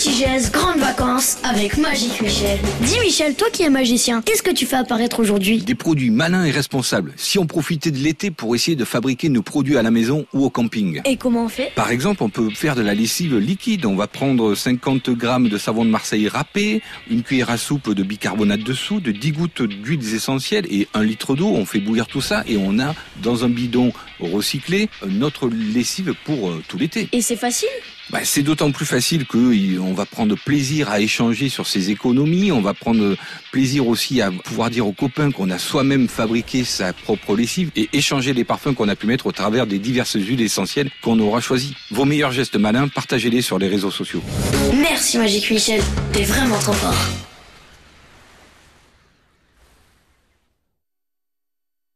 Petit geste, grandes vacances avec Magique Michel. Dis Michel, toi qui es magicien, qu'est-ce que tu fais apparaître aujourd'hui? Des produits malins et responsables. Si on profitait de l'été pour essayer de fabriquer nos produits à la maison ou au camping. Et comment on fait? Par exemple, on peut faire de la lessive liquide. On va prendre 50 grammes de savon de Marseille râpé, une cuillère à soupe de bicarbonate de soude, 10 gouttes d'huiles essentielles et un litre d'eau. On fait bouillir tout ça et on a dans un bidon recyclé notre lessive pour euh, tout l'été. Et c'est facile? Bah, c'est d'autant plus facile que on va prendre plaisir à échanger sur ces économies. On va prendre plaisir aussi à pouvoir dire aux copains qu'on a soi-même fabriqué sa propre lessive et échanger les parfums qu'on a pu mettre au travers des diverses huiles essentielles qu'on aura choisies. Vos meilleurs gestes malins, partagez-les sur les réseaux sociaux. Merci Magique Michel, t'es vraiment trop fort.